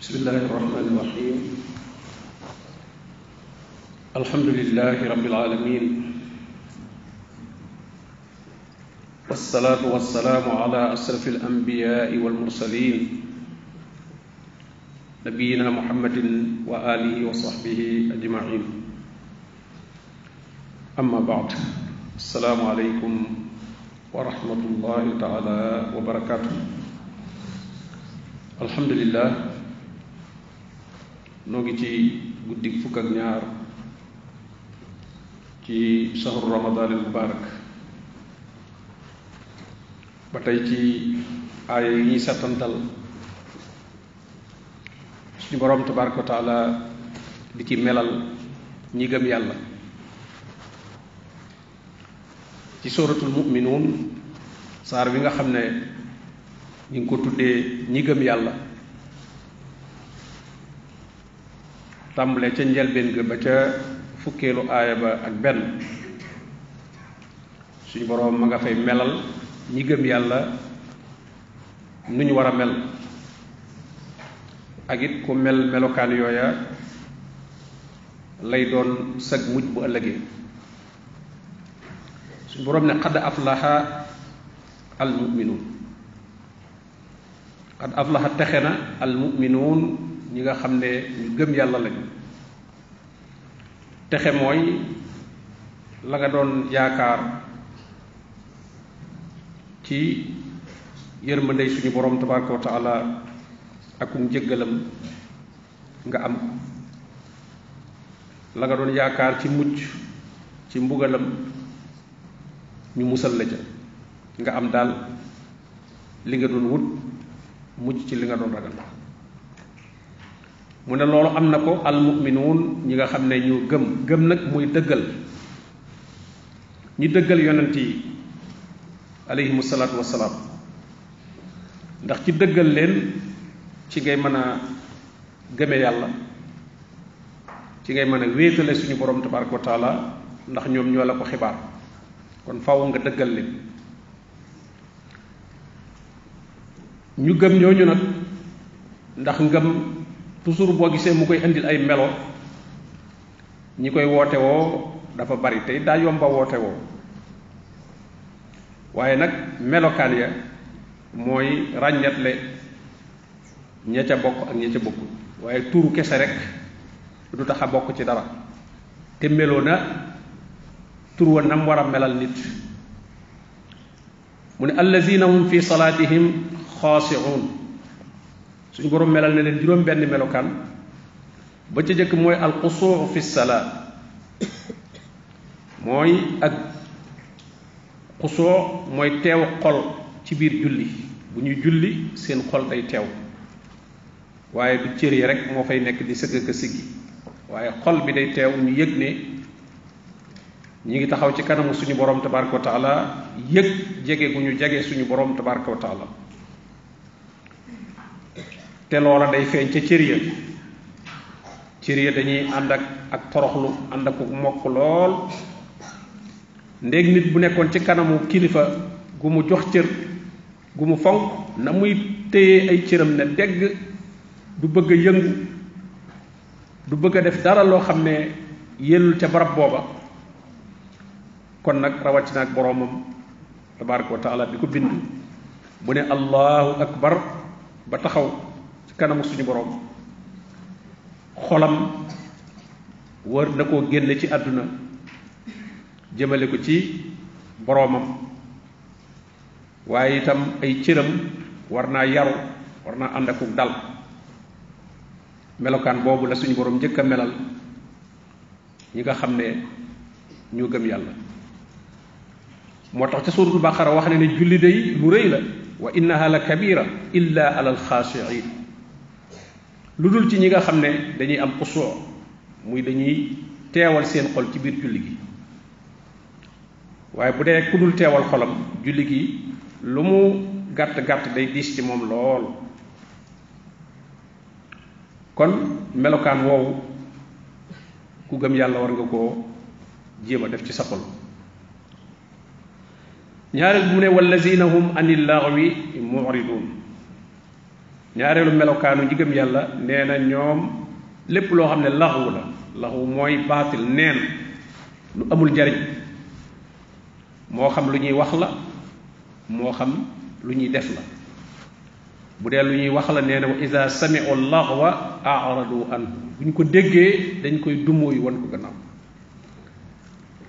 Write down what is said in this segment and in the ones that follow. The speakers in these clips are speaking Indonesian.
بسم الله الرحمن الرحيم. الحمد لله رب العالمين. والصلاة والسلام على أشرف الأنبياء والمرسلين. نبينا محمد وآله وصحبه أجمعين. أما بعد السلام عليكم ورحمة الله تعالى وبركاته. الحمد لله noo ngi ci guddi fukk ak ñaar ci sahru ramadan al mubarak ba tey ci aaya yi ñuy settantal suñu borom tabaraka taala di ci melal ñi gëm yàlla. Ci suratul muminuun saar bi nga xam ne ngi ko tuddee ñi gëm yàlla tàmbale ca njëlbeen ga ba ca fukkeelu aaya ba ak benn. Suñu boroom ma nga fay melal ñi gëm yàlla nu ñu mel. Ak it ku mel melokaan yooya lay doon sag mujj bu ëllëgee. Suñu boroom ne xad aflaha al muminuun xad aflaha texe na al muminuun ñi nga xam ne ñu gëm yàlla lañu. Texe mooy la nga doon yaakaar ci yërmandey suñu borom tabaraka wa taala akum jëggalam nga am. La nga doon yaakaar ci mucc ci mbugalam ñu musal la ca. Nga am daal li nga doon wut mucc ci li nga doon ragal mu ne loolu am na ko almuminuun ñi nga xam ne ñu gëm. Gëm nag muy dëggal. Ñi dëggal yonent yi alayhimu salaatu wasalaam ndax ci dëggal leen ci ngay mën a gëme yàlla. Ci ngay mën a wéetale suñu borom tabaraka wa taala ndax ñoom ñoo la ko xibaar. Kon faw nga dëggal leen. Ñu gëm ñooñu nag ndax ngëm toujours boo gisee mu koy indil ay melo ñi koy woote woo dafa bari tey daa yomba woote woo waaye nag melokaan ya mooy ràññetle ña ca bokk ak ña ca bokkul waaye tuuru kese rek du tax a bokk ci dara te meloo na tur wa nam war a melal nit mu ne allazina hum fi salaatihim xaasiuun suñu borom melal na leen juróom benn melokaan. Ba ca jëkk mooy alxusuu fi salaat mooy ak xusoo mooy teew xol ci biir julli. Bu ñuy julli seen xol day teew. Waaye du cër yi rek moo fay nekk di sëgg ka siggi. Waaye xol bi day teew ñu yëg ne ñi ngi taxaw ci kanamu suñu borom tabaraka wa taala yëg jege gu ñu jege suñu borom tabaraka wa taala te loola day feeñ ca cër ya. Cër ya dañuy ànd ak ak toroxlu ànd ak mokk lool. Ndéeg nit bu nekkoon ci kanamu kilifa gu mu jox cër gu mu fonk na muy téye ay cëram ne dégg du bëgg a du bëgg def dara loo xam ne barab booba. Kon nag rawatina ak boroomam tabaraka wa taala bi ko bind. Allahu akbar ba taxaw ci kanamu suñu boroom xolam wër na koo génne ci àdduna jëmale ko ci boroomam waaye itam ay cëram war naa yaru war naa ànd akuk dal melokaan boobu la suñu boroom njëkk a melal ñi nga xam ne ñoo gëm yàlla moo tax ca suuratul baqara wax ne ne julli day lu rëy la wa innaha la kabira illa ala alxaashiin lu dul ci ñi nga xam ne dañuy am xusoo muy dañuy teewal seen xol ci biir julli gi waaye bu dee ku dul teewal xolam julli gi lu mu gàtt gàtt day diis ci moom lool kon melokaan woowu ku gëm yàlla war nga koo jéem a def ci sa xol ñaareel bu mu ne wallazina hum anil laghwi mu'ridun ñaareelu melokaanu ñi gëm yàlla nee na ñoom lépp loo xam ne laxwu la laxwu mooy baatil neen lu amul njariñ. Moo xam lu ñuy wax la moo xam lu ñuy def la. Bu dee lu ñuy wax la nee na wa ida samiu laxwa aradu an. Bu ñu ko déggee dañ koy dumóoyu wan ko gannaaw.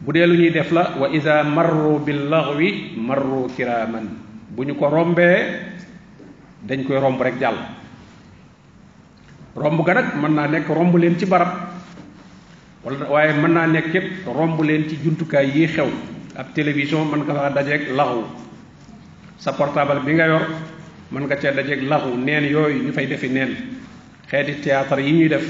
Bu dee lu ñuy def la wa ida marru bil laxwi marru kiraman bu ñu ko rombee dañ koy romb rek jàll. Romb ga nag mën naa nekk romb leen ci barab wala waaye mën naa nekk yépp romb leen ci jumtukaay yi xew. Ab télévision mën nga faa dajeeg laxu. Sa portable bi nga yor mën nga cee dajeeg laxu neen yooyu ñu fay defi neen. Xeeti théâtre yi ñuy def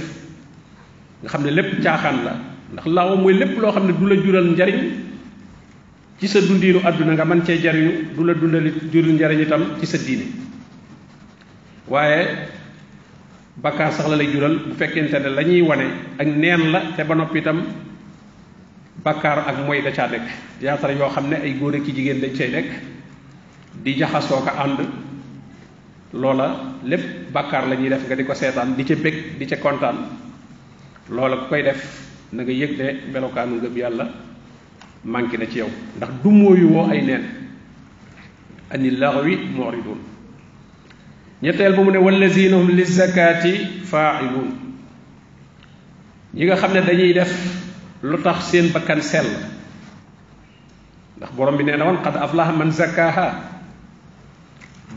nga xam ne lépp caaxaan la. Ndax laxu mooy lépp loo xam ne du la jural njariñ. Ci sa dundiinu àdduna nga mën cee jariñu du la dundali jural njariñ itam ci sa diine waaye bakkaar sax la lay jural bu fekkente ne la ñuy wane ak neen la te ba noppi itam bakkaar ak mooy da caa nekk. Théâtre yoo xam ne ay góor ak jigéen dañ cay nekk. Di jaxasoo ko ànd. Loola lépp bakkaar la ñuy def nga di ko seetaan di ca bég di ca kontaan. Loola ku koy def na nga yëg ne melokaanu ngëm yàlla manqué na ci yow. Ndax du mooyu woo ay neen. Ani laxwi muridun ñetteel bu mu ne wallazina hum lizakati faailun ñi nga xam ne dañuy def lu tax seen bakkan sell. Ndax borom bi nee na woon qad aflaha man zakkaha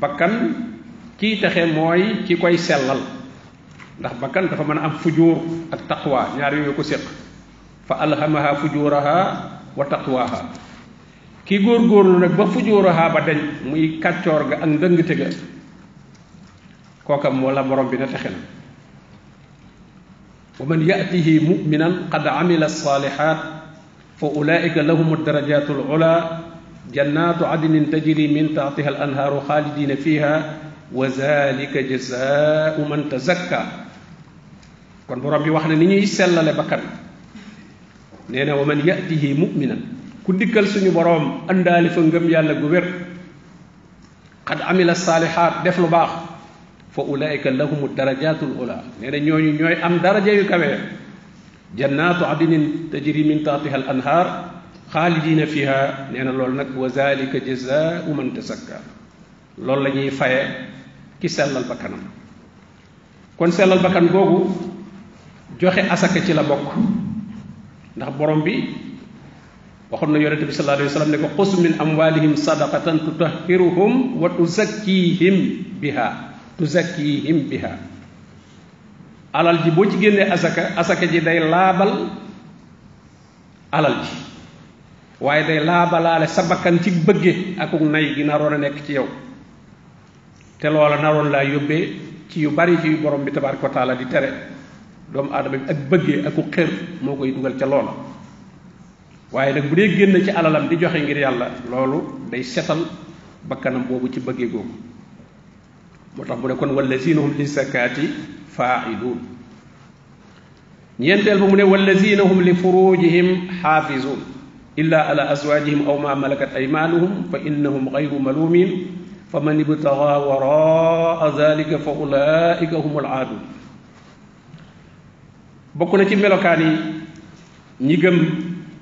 bakkan kii texe mooy ki koy sellal. Ndax bakkan dafa mën a am fujuur ak taqwa ñaar yooyu ko séq. Fa alhamaha fujuraha wa taqwaha ki góor-góorlu nag ba fujuraha ba deñ muy kàccoor ga ak ndëngte ga كوكا مولا بروم بي نتاخيل ومن ياته مؤمنا قد عمل الصالحات فاولئك لهم الدرجات العلى جنات عدن تجري من تحتها الانهار خالدين فيها وذلك جزاء من تزكى كون بروم بي واخنا ني ني سلال بكار نينا ومن ياته مؤمنا كو ديكل بروم اندالي فا يالا غوير قد عمل الصالحات دفلو باخ فأولئك لهم الدرجات الأولى. نيو نيو نيو أم درجة يو جنات عدن تجري من تحتها الأنهار خالدين فيها. نينا لول نك وذلك جزاء من تزكى. لول لا ني فاي كي سلال بكانم. كون سلال بكان غوغو جوخي اسكا تي لا بوك. ندخ بوروم بي waxon na yaronte bi sallallahu alayhi wasallam ne ko qus min amwalihim sadaqatan tutahhiruhum tuzakkihim biha. Alal ji boo ci génnee asaka asaka ji day laabal alal ji. Waaye day laabalaale sa bakkan ci bëgge akuk nay gi naroon a nekk ci yow. Te loola naroon laa yóbbee ci yu bari ci yu borom bi tabaraka wa di tere. Doomu aadama bi ak bëggee aku xër moo koy dugal ca loola. Waaye nag bu dee génn ci alalam di joxe ngir yàlla loolu day setal bakkanam boobu ci bëggee googu. Moo tax mu ne kon wallazina hum li zakaati faa'iluun ñeenteel ba mu ne wallazina hum li furujihim xaafizuun illa ala azwajihim aw ma malakat aymanuhum fa innahum gayru malumin fa man ibtaga waraa dalika fa ulaika hum alaadun bokk na ci melokaan yi ñi gëm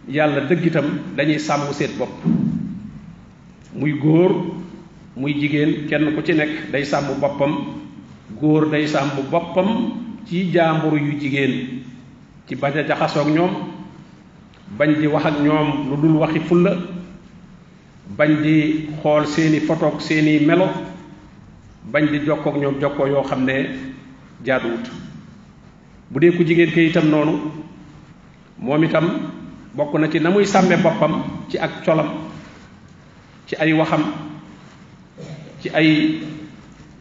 yàlla dëgg itam dañuy sàmm seen bopp muy góor muy jigéen kenn ku ci nekk day sàmm boppam. Góor day sàmm boppam ci jaamburu yu jigéen. Ci bañ a jaxasoog ñoom bañ di wax ak ñoom lu dul waxi fulla bañ di xool seeni seeni melo bañ di jokkook ñoom jokkoo yoo xam ne jaaduwut. Bu dee ku jigéen kay itam noonu moom itam bokk na ci na muy sàmme ci ak colam ci ay waxam ci ay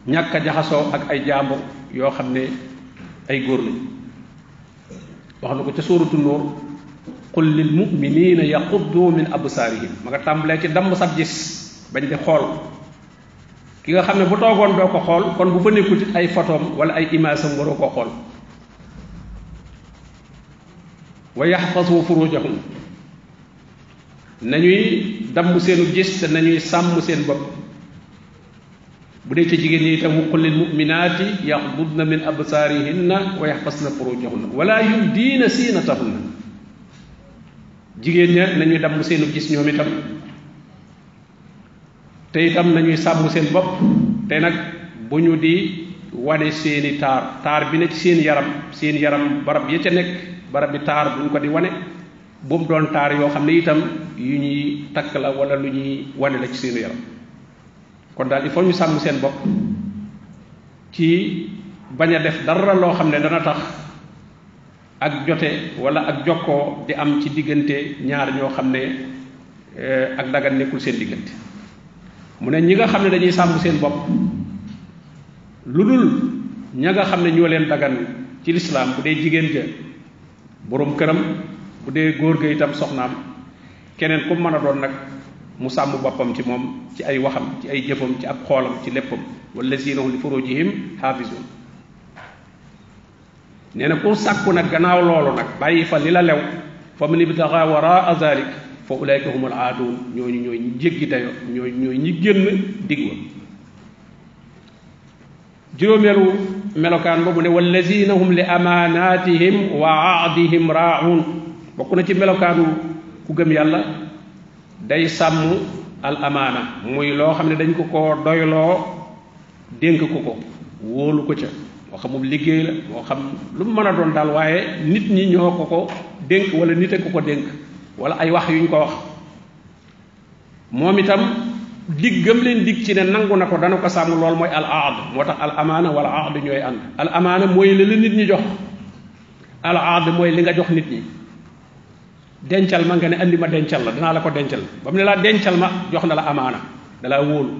ñàkk a jaxasoo ak ay jaambur yoo xam ne ay góor lañ. wax na ko ca suuratu nuur qul lil muminina yaquddu min absaarihim. ma nga tàmbalee ci damb sab gis bañ di xool. ki nga xam ne bu toogoon doo ko xool kon bu fa nekkut ay photom wala ay image am waroo koo xool. wa yaxfasu furujahum nañuy damm seenu gis te nañuy sàmm seen bopp. Bu dee ci jigéen ñi itam qul lil muminaati yaxdudna min absaarihinna wa yaxfasna furujahunna wala yubdiina siinatahunna. Jigéen ña nañuy damm seenu gis ñoom itam te itam nañuy sàmm seen bopp te nag bu ñu di wane seeni taar taar bi ne ci seen yaram seen yaram barab ya ca nekk barab bi taar buñ ko di wane bu mu doon taar yoo xam ne itam yu ñuy takk la wala lu ñuy wane la ci seenu yaram. Kon daal il faut ñu sàmm seen bopp. Ci bañ a def dara loo xam dana tax ak jote wala ak jokkoo di am ci diggante ñaar ñoo xam ne ak dagan nekkul seen diggante. Mu ne ñi nga xam ne dañuy sàmm seen bopp lu dul ña nga xam ne ñoo leen dagan ci lislaam bu dee jigéen ja boroom këram bu dee góor ga itam soxnaam keneen ku mën doon nag mu sàmm boppam ci moom ci ay waxam ci ay jëfam ci ab xoolam ci léppam. wallazina hum li furujihim xaafisun nee na ku sàkku nag gannaaw loolu nag bàyyi fa li la lew fa man ibtaxa waraa zalik fa ulaika humul aadun ñooñu ñooy ñi dayo ñooy ñooy ñi génn digg wa. juróomeelu melokaan mu ne wallazina hum li amaanatihim wa ahdihim raaun bokk na ci melokaanu ku gëm yàlla day sàmm al amaana muy loo xam ne dañ ko ko doyloo dénk ko ko wóolu ko ca moo xamum liggéey la moo xam lu mu mën a doon daal waaye nit ñi ñoo ko ko dénk wala nit a ko ko dénk wala ay wax yuñ ko wax. moom itam dig gëm leen dig ci ne nangu na ko dana ko sàmm lool mooy al moo tax al amaana wala aad ñooy ànd. al amaana mooy la nit ñi jox. al aad mooy li nga jox nit ñi. Dencal ma nga ne andi ma dencal la danaa la ko dencal. Ba mu ne laa dencal ma jox na la amaana dalaa wóolu.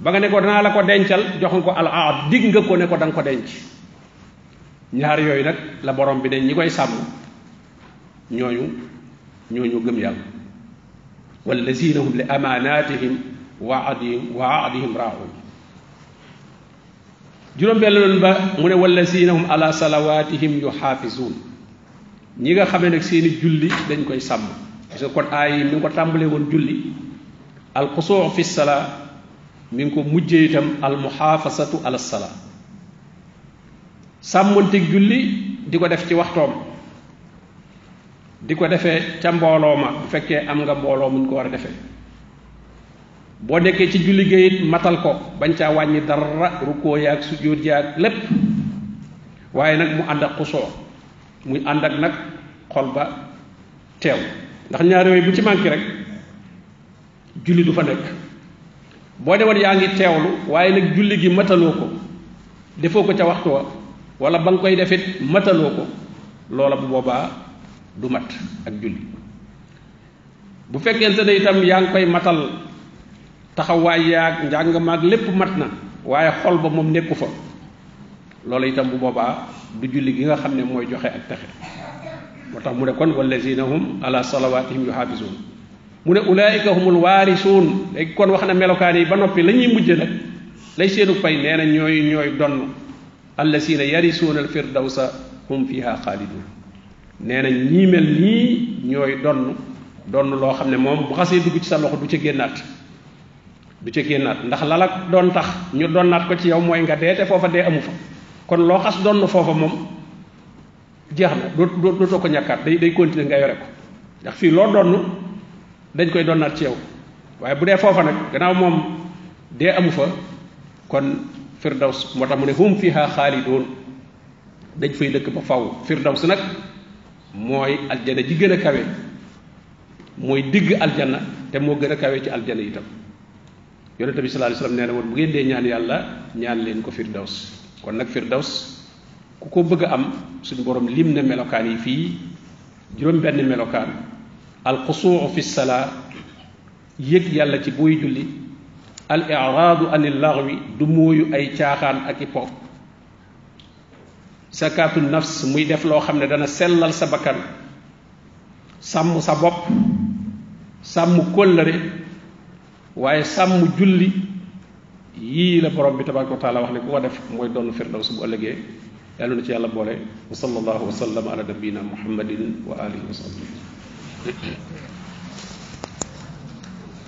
Ba nga ne ko danaa la ko dencal jox nga ko al aad dig nga ko ne ko da nga ko denc. Ñaar yooyu nag la borom bi ne ñi koy sàmm ñooñu ñooñu gëm yàlla. Wallazina hum li amaanatihim wa ahdihim wa ahdihim raa'un juróom benn ba mu ne wallazina hum ala salawatihim yuxaafizuun ñi nga xamee nag seeni julli dañ koy sàmm. Parce que kon aay yi mi ngi ko tàmbalee woon julli alxusuu fi salaa mi ngi ko mujjee itam almuxaafasatu ala salaa sàmmanteeg julli di ko def ci waxtoom di ko ca mbooloo ma bu am nga mbooloo muñ ko war a defee. Boo ci julli ga it matal ko bañ caa wàññi dara rukkoo yaag sujjóot yaag lépp. Waaye nag mu ànd ak xusoo muy ànd ak xol ba teew. Ndax ñaar yooyu bu ci manqué rek julli du fa nekk. Boo demoon yaa ngi teewlu waaye nag julli gi mataloo ko defoo ko ca waxtu wa wala ba nga koy defit mataloo ko loola bu boobaa du mat ak julli. Bu fekkente ne itam yaa ngi koy matal taxawaay yaag njàng maag lépp mat na waaye xol ba moom nekku fa loola itam bu boobaa du julli gi nga xam ne mooy joxe ak texe moo tax mu ne kon wallazina hum ala salawatihim yuhafizuun mu ne ulaika humul waarisuun léegi kon wax na melokaan yi ba noppi la ñuy mujj nag lay seenu fay nee na ñooy ñooy donn allazina yarisuuna al firdawsa hum fiha xaalidun nee na ñii mel nii ñooy donn donn loo xam ne moom bu xasee dugg ci sa loxo du ca génnaat du ca génnaat ndax la la doon tax ñu donnaat ko ci yow mooy nga dee te foofa dee amu fa kon loo xas donn foofa moom jeex na doo dootoo ko ñàkkaat day day continuer nga yore ko. Ndax fii loo donn dañ koy donnaat ci yow. Waaye bu dee foofa nag gannaaw moom dee amu fa kon firdaws moo tax mu ne hum fiha xaalidoon dañ fay dëkk ba faw. Firdaws nag mooy aljana ji gën a kawe. Mooy digg aljana te moo gën a kawe ci aljana itam. Yonente bi sallallahu alayhi wasallam nee na woon bu ngeen dee ñaan yàlla ñaan leen ko firdaws. Kon nag firdaws ku ko bëgg am suñu borom lim na melokaan yi fii juróom benn melokaan alxusuu fi salaa yëg yàlla ci buy julli al iraadu anil laghwi du mooyu ay caaxaan ak i po sakatu nafs muy def loo xam ne dana sellal sa bakkan sàmm sa bopp sàmm kóllëre waaye sàmm julli yii la borom bi tabaraka wa taala wax ne ku ko def mooy doon firdaws bu ëllëgee يالنا تي يالا بوله وصلى الله وسلم على نبينا محمد واله وصحبه